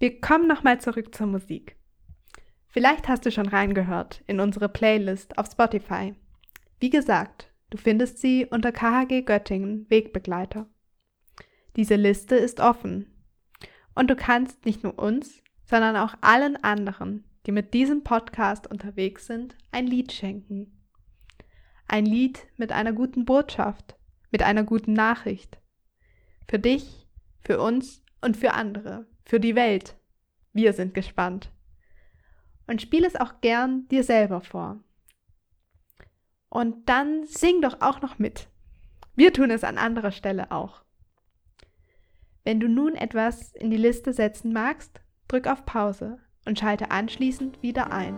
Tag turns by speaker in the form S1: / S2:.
S1: Wir kommen nochmal zurück zur Musik. Vielleicht hast du schon reingehört in unsere Playlist auf Spotify. Wie gesagt, du findest sie unter KHG Göttingen Wegbegleiter. Diese Liste ist offen und du kannst nicht nur uns, sondern auch allen anderen, die mit diesem Podcast unterwegs sind, ein Lied schenken. Ein Lied mit einer guten Botschaft, mit einer guten Nachricht. Für dich, für uns und für andere, für die Welt. Wir sind gespannt. Und spiel es auch gern dir selber vor. Und dann sing doch auch noch mit. Wir tun es an anderer Stelle auch. Wenn du nun etwas in die Liste setzen magst, drück auf Pause und schalte anschließend wieder ein.